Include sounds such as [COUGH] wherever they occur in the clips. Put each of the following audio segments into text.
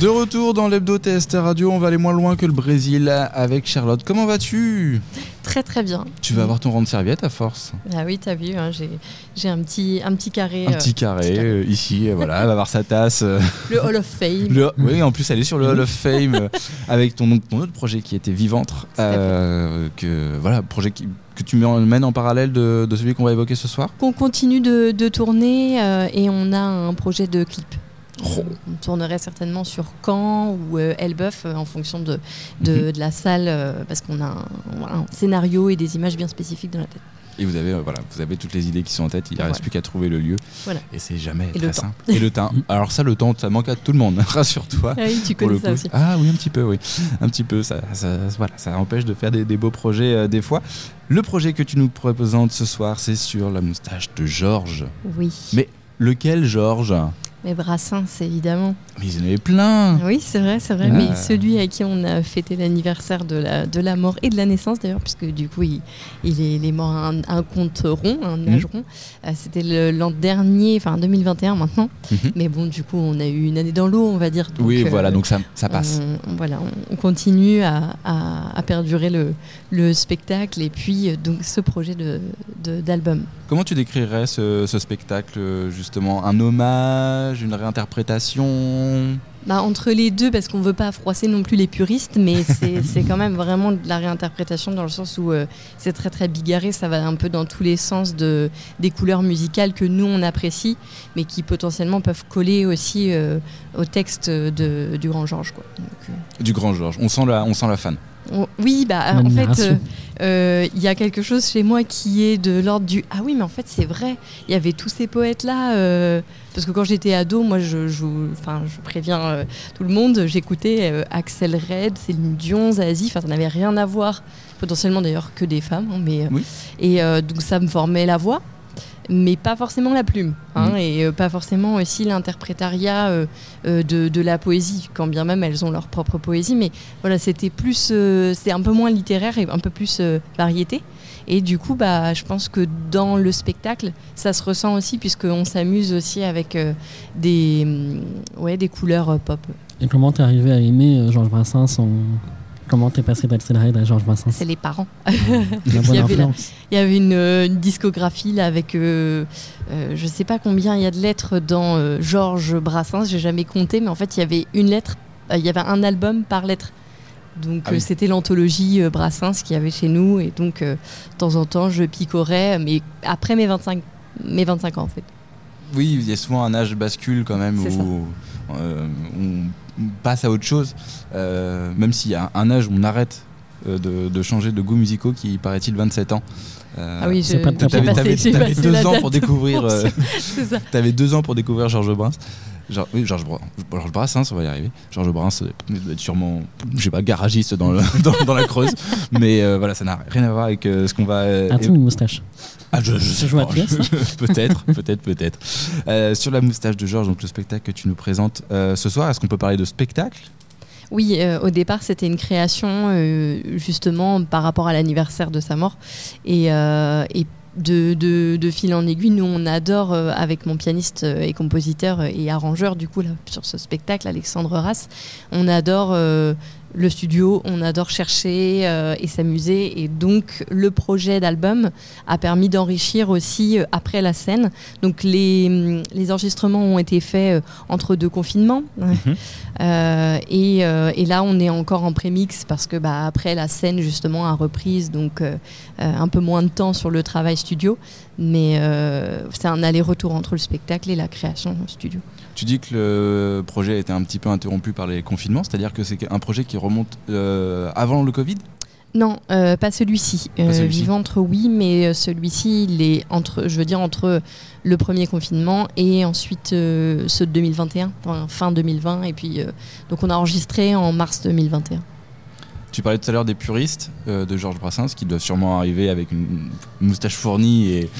De retour dans l'hebdo TST Radio, on va aller moins loin que le Brésil avec Charlotte. Comment vas-tu? Très très bien. Tu vas avoir ton rang de serviette à force. Ah oui, t'as vu, hein, j'ai un petit, un petit carré. Un petit carré, euh, ici, voilà, elle va avoir sa tasse. euh, [LAUGHS] Le Hall of Fame. le- oui, en plus elle est sur le Hall of Fame euh, avec ton, ton autre projet qui était euh, que, voilà, projet qui- que tu mènes en parallèle de, de celui qu'on va évoquer ce soir. Qu'on continue de, de tourner euh, et on a un projet de clip. On tournerait certainement sur Caen ou euh, Elbeuf euh, en fonction de, de, de la salle euh, parce qu'on a un, scénario et des images bien spécifiques dans la tête. Et vous avez, euh, voilà, vous avez toutes les idées qui sont en tête, il ne reste Voilà. plus qu'à trouver le lieu. Voilà. Et c'est jamais Et très simple. Et le temps. [LAUGHS] Alors ça, le temps, ça manque à tout le monde, [LAUGHS] rassure-toi. Ah oui, tu connais ça aussi. Ah oui, un petit peu, oui. Un petit peu, ça, ça, voilà, ça empêche de faire des, des beaux projets euh, des fois. Le projet que tu nous présentes ce soir, c'est sur la moustache de Georges. Oui. Mais lequel Georges? Mais Brassens, évidemment. Mais il y en avait plein Oui, c'est vrai, c'est vrai. Ah. Mais celui à qui on a fêté l'anniversaire de la, de la mort et de la naissance, d'ailleurs, puisque du coup, il, il est, il est mort à un, un compte rond, un âge rond. Euh, C'était l'an dernier, enfin 2021 maintenant. Mhm. Mais bon, du coup, on a eu une année dans l'eau, on va dire. Donc, Oui, euh, voilà, donc ça, ça passe. On, on- voilà, on, on continue à, à- à perdurer le, le spectacle et puis euh, donc ce projet de- de- d'album. Comment tu décrirais ce, ce spectacle, justement? Un hommage, une réinterprétation Bah, entre les deux, parce qu'on veut pas froisser non plus les puristes, mais [LAUGHS] c'est quand même vraiment de la réinterprétation dans le sens où euh, c'est très très bigarré, ça va un peu dans tous les sens de, des couleurs musicales que nous on apprécie, mais qui potentiellement peuvent coller aussi euh, au texte de, du Grand Georges. Euh, Du grand Georges. On sent la, on sent la fan. On- oui, bah en fait, L'admiration. euh, euh, il y a quelque chose chez moi qui est de l'ordre du ah oui, mais en fait c'est vrai, il y avait tous ces poètes là. parce que quand j'étais ado, moi je, je, enfin, je préviens euh, tout le monde, j'écoutais euh, Axel Red, Céline Dion, Zazie, enfin ça n'avait rien à voir, potentiellement d'ailleurs que des femmes, hein, mais euh, Oui. et euh, donc ça me formait la voix. Mais pas forcément la plume, hein, Mhm. et euh, pas forcément aussi l'interprétariat euh, euh, de, de la poésie, quand bien même elles ont leur propre poésie. Mais voilà, c'était plus, euh, c'est un peu moins littéraire et un peu plus euh, variété. Et du coup, bah, je pense que dans le spectacle, ça se ressent aussi puisqu'on s'amuse aussi avec des, hum, ouais, des couleurs pop. Et comment t'es arrivé à aimer Georges Brassens en... Comment t'es passé Red à Georges Brassens C'est les parents. [LAUGHS] Il y avait la- influence. Il y avait une, euh, une discographie là avec, euh, euh, je sais pas combien il y a de lettres dans euh, Georges Brassens, j'ai jamais compté, mais en fait il y avait une lettre, euh, il y avait un album par lettre. Donc Ah oui. c'était l'anthologie euh, Brassens qu'il y avait chez nous et donc euh, de temps en temps je picorais, mais après mes 25, mes 25 ans en fait. Oui, il y a souvent un âge bascule quand même où euh, on passe à autre chose. Euh, même s'il y a un âge où on arrête euh, de, de changer de goûts musicaux qui paraît-il 27 ans. Euh, Ah oui, j'ai passé- passé deux ans pour découvrir. euh, [LAUGHS] C'est ça. T'avais deux ans pour découvrir Georges Brassens. Genre, oui, Georges Bra- Georges Brassens, on va y arriver. Georges Brassens euh, doit être sûrement, je sais pas, garagiste dans, le- [LAUGHS] dans, dans la Creuse. Mais euh, voilà, ça n'a rien à voir avec euh, ce qu'on va. euh, As-tu une moustache ah, je, je sais joue à pas. pièce [LAUGHS] peut-être, peut-être, peut-être. Euh, sur la moustache de Georges, donc le spectacle que tu nous présentes euh, ce soir, est-ce qu'on peut parler de spectacle? Oui, euh, au départ, c'était une création euh, justement par rapport à l'anniversaire de sa mort. Et, euh, et de, fil en aiguille, nous, on adore, euh, avec mon pianiste euh, et compositeur euh, et arrangeur, du coup, sur ce spectacle, Alexandre Rass, on adore le studio, on adore chercher euh, et s'amuser. Et donc, le projet d'album a permis d'enrichir aussi euh, après la scène. Donc, les, hum, les enregistrements ont été faits euh, entre deux confinements. Euh, et, et là, on est encore en prémix parce que bah, après la scène justement a reprise, donc un peu moins de temps sur le travail studio, mais c'est un aller-retour entre le spectacle et la création studio. Tu dis que le projet a été un petit peu interrompu par les confinements, c'est-à-dire que c'est un projet qui remonte euh, avant le Covid? Non, euh, pas celui-ci. Euh. Viventre, oui, mais euh, celui-ci, il est entre, je veux dire, entre le premier confinement et ensuite euh, ceux de 2021, enfin, fin 2020, et puis donc on a enregistré en mars 2021. Tu parlais tout à l'heure des puristes euh, de Georges Brassens qui doivent sûrement arriver avec une moustache fournie et,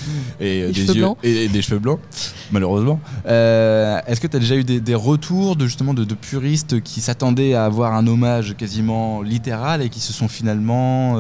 et, euh, Des yeux blancs. et, et des cheveux blancs, malheureusement. Euh, Est-ce que tu as déjà eu des, des retours de justement de, de puristes qui s'attendaient à avoir un hommage quasiment littéral et qui se sont finalement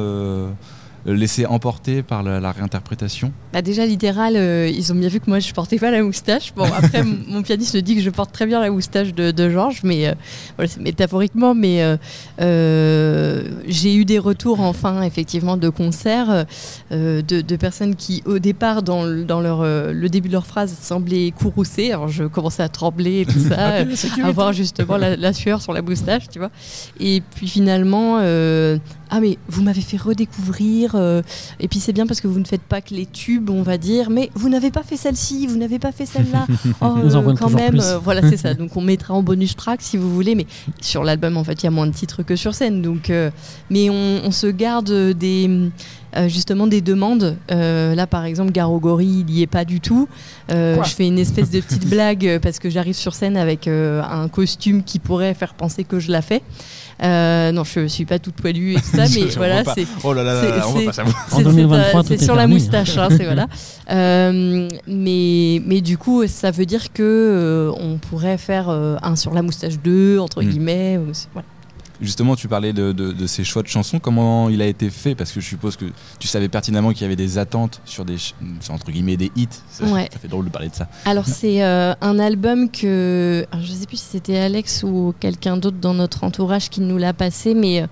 laisser emporter par la, la réinterprétation Bah déjà littéral, euh, ils ont bien vu que moi je portais pas la moustache. Bon après [LAUGHS] mon- pianiste me dit que je porte très bien la moustache de, de Georges, mais euh, voilà c'est métaphoriquement. Mais euh, euh, j'ai eu des retours enfin effectivement de concerts euh, de, de personnes qui au départ dans, le- dans leur euh, le début de leur phrase semblaient courroucées. Alors je commençais à trembler et tout ça, [LAUGHS] euh, avoir justement la, la sueur sur la moustache, tu vois. Et puis finalement. euh, ah mais vous m'avez fait redécouvrir euh, et puis c'est bien parce que vous ne faites pas que les tubes on va dire mais vous n'avez pas fait celle-ci vous n'avez pas fait celle-là. [LAUGHS] Oh, euh, quand même euh, voilà c'est ça. [LAUGHS] Donc on mettra en bonus track si vous voulez mais sur l'album en fait il y a moins de titres que sur scène. Donc mais on, on se garde des euh, justement des demandes Euh, là par exemple Garogori il y est pas du tout Euh, je fais une espèce de petite [LAUGHS] blague parce que j'arrive sur scène avec euh, un costume qui pourrait faire penser que je la fais Euh, non je suis pas toute poilue et tout ça [LAUGHS] mais Je voilà c'est Oh là là, là, c'est- là, on va c'est- pas savoir. En c'est- 2023, c'est, tout c'est est sur la moustache, hein, c'est voilà. [LAUGHS] Euh, mais, mais du coup, ça veut dire que euh, on pourrait faire euh, un sur la moustache 2, entre Mm. guillemets. voilà. Justement, tu parlais de, de- de ces choix de chansons. Comment il a été fait? Parce que je suppose que tu savais pertinemment qu'il y avait des attentes sur des, entre guillemets, des hits. Ça, Ouais. ça fait drôle de parler de ça. Alors, c'est euh, un album que. je sais plus si c'était Alex ou quelqu'un d'autre dans notre entourage qui nous l'a passé, mais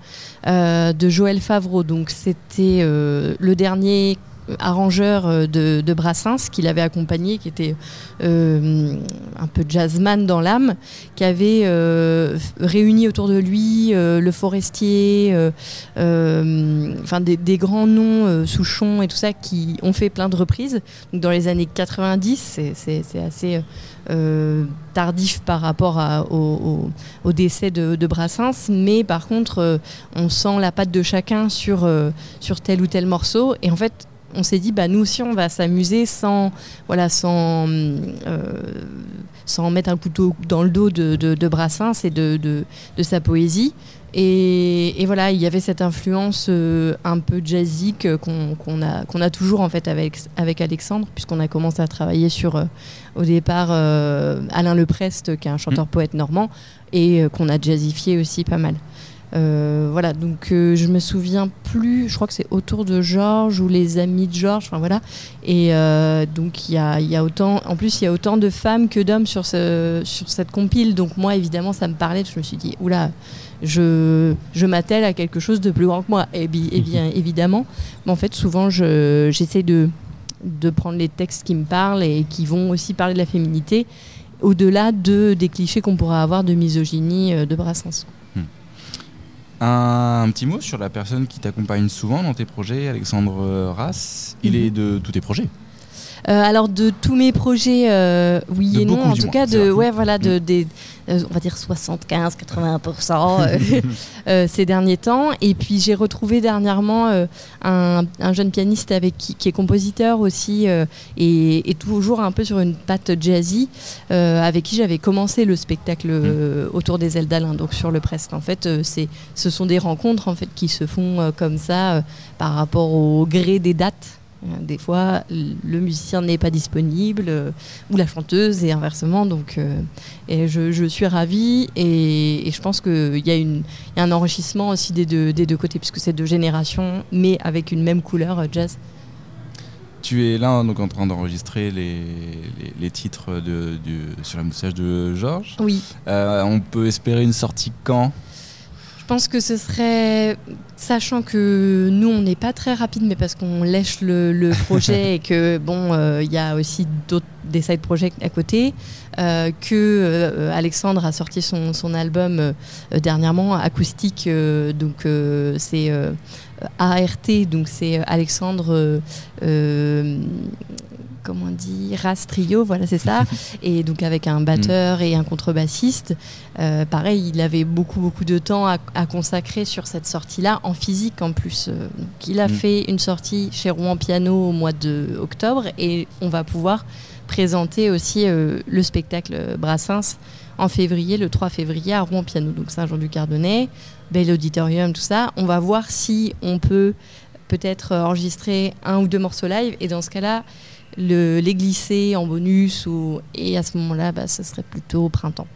euh, de Joël Favreau. Donc, c'était euh, le dernier arrangeur euh, de, Brassens qui l'avait accompagné, qui était euh, un peu jazzman dans l'âme, qui avait euh, réuni autour de lui euh, le forestier, euh, euh, enfin des, grands noms, euh, Souchon et tout ça, qui ont fait plein de reprises. Dans les années 90, c'est- assez euh, tardif par rapport au, décès de, Brassens, mais par contre, euh, on sent la patte de chacun sur, euh, sur tel ou tel morceau. Et en fait, on s'est dit, bah, nous aussi, on va s'amuser sans, voilà, sans, euh, sans mettre un couteau dans le dos de, de, de Brassens et de, de, sa poésie. Et, et voilà, il y avait cette influence euh, un peu jazzique qu'on a, qu'on a toujours en fait avec, avec Alexandre, puisqu'on a commencé à travailler sur, euh, au départ, Alain Leprest, qui est un chanteur-poète normand, et qu'on a jazzifié aussi pas mal. Euh, voilà, donc euh, je me souviens plus, je crois que c'est autour de Georges ou les amis de Georges, enfin voilà. Et euh, donc il y a, y a autant, en plus il y a autant de femmes que d'hommes sur, ce, sur cette compile. Donc moi évidemment ça me parlait, je me suis dit, oula, je, je m'attelle à quelque chose de plus grand que moi. Et, et bien évidemment, mais en fait souvent je- j'essaie de, de prendre les textes qui me parlent et qui vont aussi parler de la féminité, au-delà de, des clichés qu'on pourrait avoir de misogynie de Brassens. Un, petit mot sur la personne qui t'accompagne souvent dans tes projets, Alexandre Rass. Il Mhm. est de tous tes projets. Euh, alors de tous mes projets, euh, oui De et non. En tout moins, cas, de, ouais, voilà, de, des, euh, on va dire 75-80% [LAUGHS] euh, [LAUGHS] euh, ces derniers temps. Et puis j'ai retrouvé dernièrement un, un jeune pianiste avec qui, qui est compositeur aussi et, et toujours un peu sur une patte jazzy, avec qui j'avais commencé le spectacle euh, autour des ailes d'Alain, donc sur le Prest. En fait, c'est, ce sont des rencontres en fait qui se font comme ça par rapport au gré des dates. Euh, Des fois, le musicien n'est pas disponible euh, ou la chanteuse et inversement. Donc, euh, et je, je suis ravie et, et je pense qu'il y, a une- il y a un enrichissement aussi des deux, des deux côtés puisque c'est deux générations, mais avec une même couleur jazz. Tu es là donc en train d'enregistrer les, les, les titres de, sur la moustache de Georges. Oui. Euh, on peut espérer une sortie quand? Je pense que ce serait, sachant que nous on n'est pas très rapide, mais parce qu'on lèche le, le [LAUGHS] projet et que bon, euh, il y a aussi d'autres des side projects à côté, euh, que euh, Alexandre a sorti son, son album euh, dernièrement acoustique, donc c'est ART, donc c'est Alexandre. Comment on dit, Ras Trio, voilà c'est ça, [LAUGHS] et donc avec un batteur et un contrebassiste. Euh, pareil, il avait beaucoup beaucoup de temps à, à consacrer sur cette sortie-là, en physique en plus. Euh, donc, il a Mm. fait une sortie chez Rouen Piano au mois de octobre et on va pouvoir présenter aussi euh, le spectacle Brassens en février, le 3 février à Rouen Piano, donc Saint-Jean-du-Cardonnay, bel auditorium, tout ça. On va voir si on peut peut-être enregistrer un ou deux morceaux live et dans ce cas-là, le- les glisser en bonus ou, et à ce moment-là, bah, ce serait plutôt au printemps.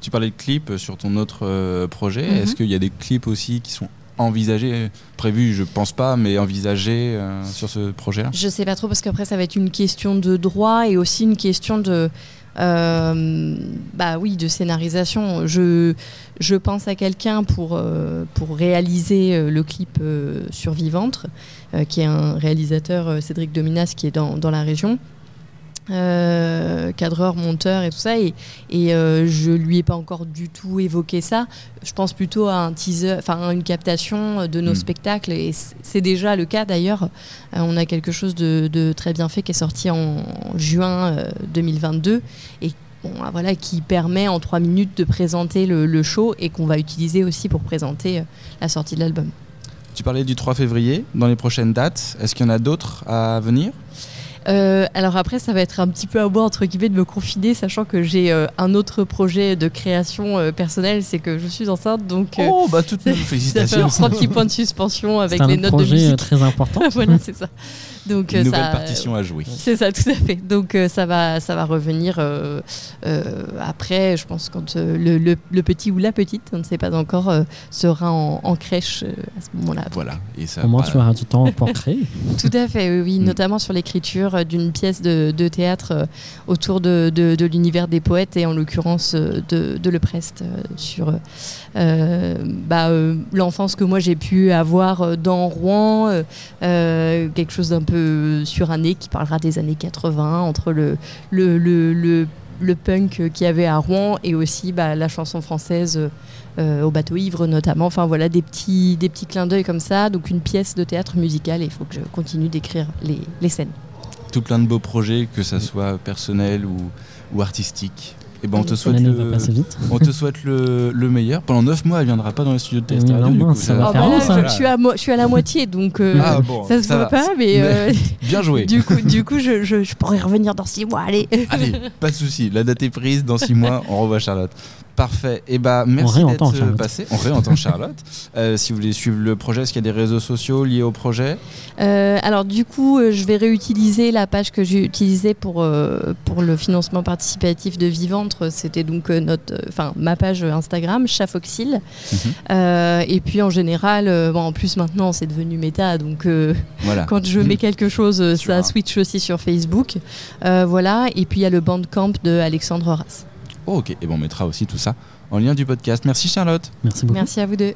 Tu parlais de clips sur ton autre euh, projet. Mhm. Est-ce qu'il y a des clips aussi qui sont envisagé, prévu, je pense pas, mais envisagé euh, sur ce projet-là Je sais pas trop parce qu'après ça va être une question de droit et aussi une question de euh, bah oui de scénarisation. Je je pense à quelqu'un pour euh, pour réaliser euh, le clip euh, Survivante, qui est un réalisateur Cédric Dominas qui est dans, dans la région. Euh, cadreur, monteur et tout ça. Et, et euh, je lui ai pas encore du tout évoqué ça. Je pense plutôt à un teaser enfin une captation de nos Mm. spectacles. Et c'est déjà le cas d'ailleurs. Euh, on a quelque chose de, de très bien fait qui est sorti en juin euh, 2022 et bon, ah, voilà, qui permet en trois minutes de présenter le, le show et qu'on va utiliser aussi pour présenter euh, la sortie de l'album. Tu parlais du 3 février, dans les prochaines dates, est-ce qu'il y en a d'autres à venir? Euh, alors après, ça va être un petit peu à moi, entre guillemets, de me confiner, sachant que j'ai euh, un autre projet de création euh, personnelle, c'est que je suis enceinte, donc euh, Oh, bah toutes [LAUGHS] nos ça fait félicitations un petit point de suspension avec C'est les un notes de projet euh, musique. très important. [LAUGHS] voilà, c'est ça. Donc, Une nouvelle ça, partition à jouer. C'est ça, tout à fait. Donc euh, ça va, ça va revenir euh, euh, après. Je pense quand euh, le, le- le petit ou la petite, on ne sait pas encore, euh, sera en, en crèche euh, à ce moment-là. Voilà. Et ça, Au moins, tu auras du temps pour créer. [LAUGHS] Tout à fait, oui, oui, Mm. notamment sur l'écriture d'une pièce de, théâtre euh, autour de, l'univers des poètes et en l'occurrence euh, de, de Le Prest euh, sur bah, l'enfance que moi j'ai pu avoir dans Rouen, quelque chose d'un peu suranné qui parlera des années 80 entre le, punk qu'il y avait à Rouen et aussi bah, la chanson française. au bateau ivre notamment. Enfin voilà, des petits, des petits clins d'œil comme ça. Donc une pièce de théâtre musical et il faut que je continue d'écrire les scènes. Tout plein de beaux projets, que ça soit personnel ou, ou artistique. Et ben on te souhaite, le, on te souhaite le, le meilleur. Pendant 9 mois, elle viendra pas dans le studio de Test Radio. du coup, ça va Oh, faire bah là, long, ça. je, je suis à, je suis à la moitié, donc euh, Ah bon, ça se voit va. pas, mais, euh, [LAUGHS] Bien joué. du coup, du coup je, je- je pourrais revenir dans six mois. Allez. Allez, pas de souci. La date est prise. Dans 6 mois, on revoit Charlotte. Parfait. Et bah merci réentend d'être euh, passé. On réentend Charlotte. [LAUGHS] Euh, si vous voulez suivre le projet, est-ce qu'il y a des réseaux sociaux liés au projet Euh, alors du coup, euh, je vais réutiliser la page que j'ai utilisée pour, euh, pour le financement participatif de Viventre. C'était donc euh, notre, enfin ma page Instagram, Chafoxil. Mhm. Euh, et puis en général, euh, bon, en plus maintenant c'est devenu méta, donc euh, Voilà. [LAUGHS] quand je mets quelque chose, ça switch aussi sur Facebook. Euh, voilà. Et puis il y a le bandcamp de Alexandre Horace. Oh, ok. Et bon, on mettra aussi tout ça en lien du podcast. Merci Charlotte. Merci beaucoup. Merci à vous deux.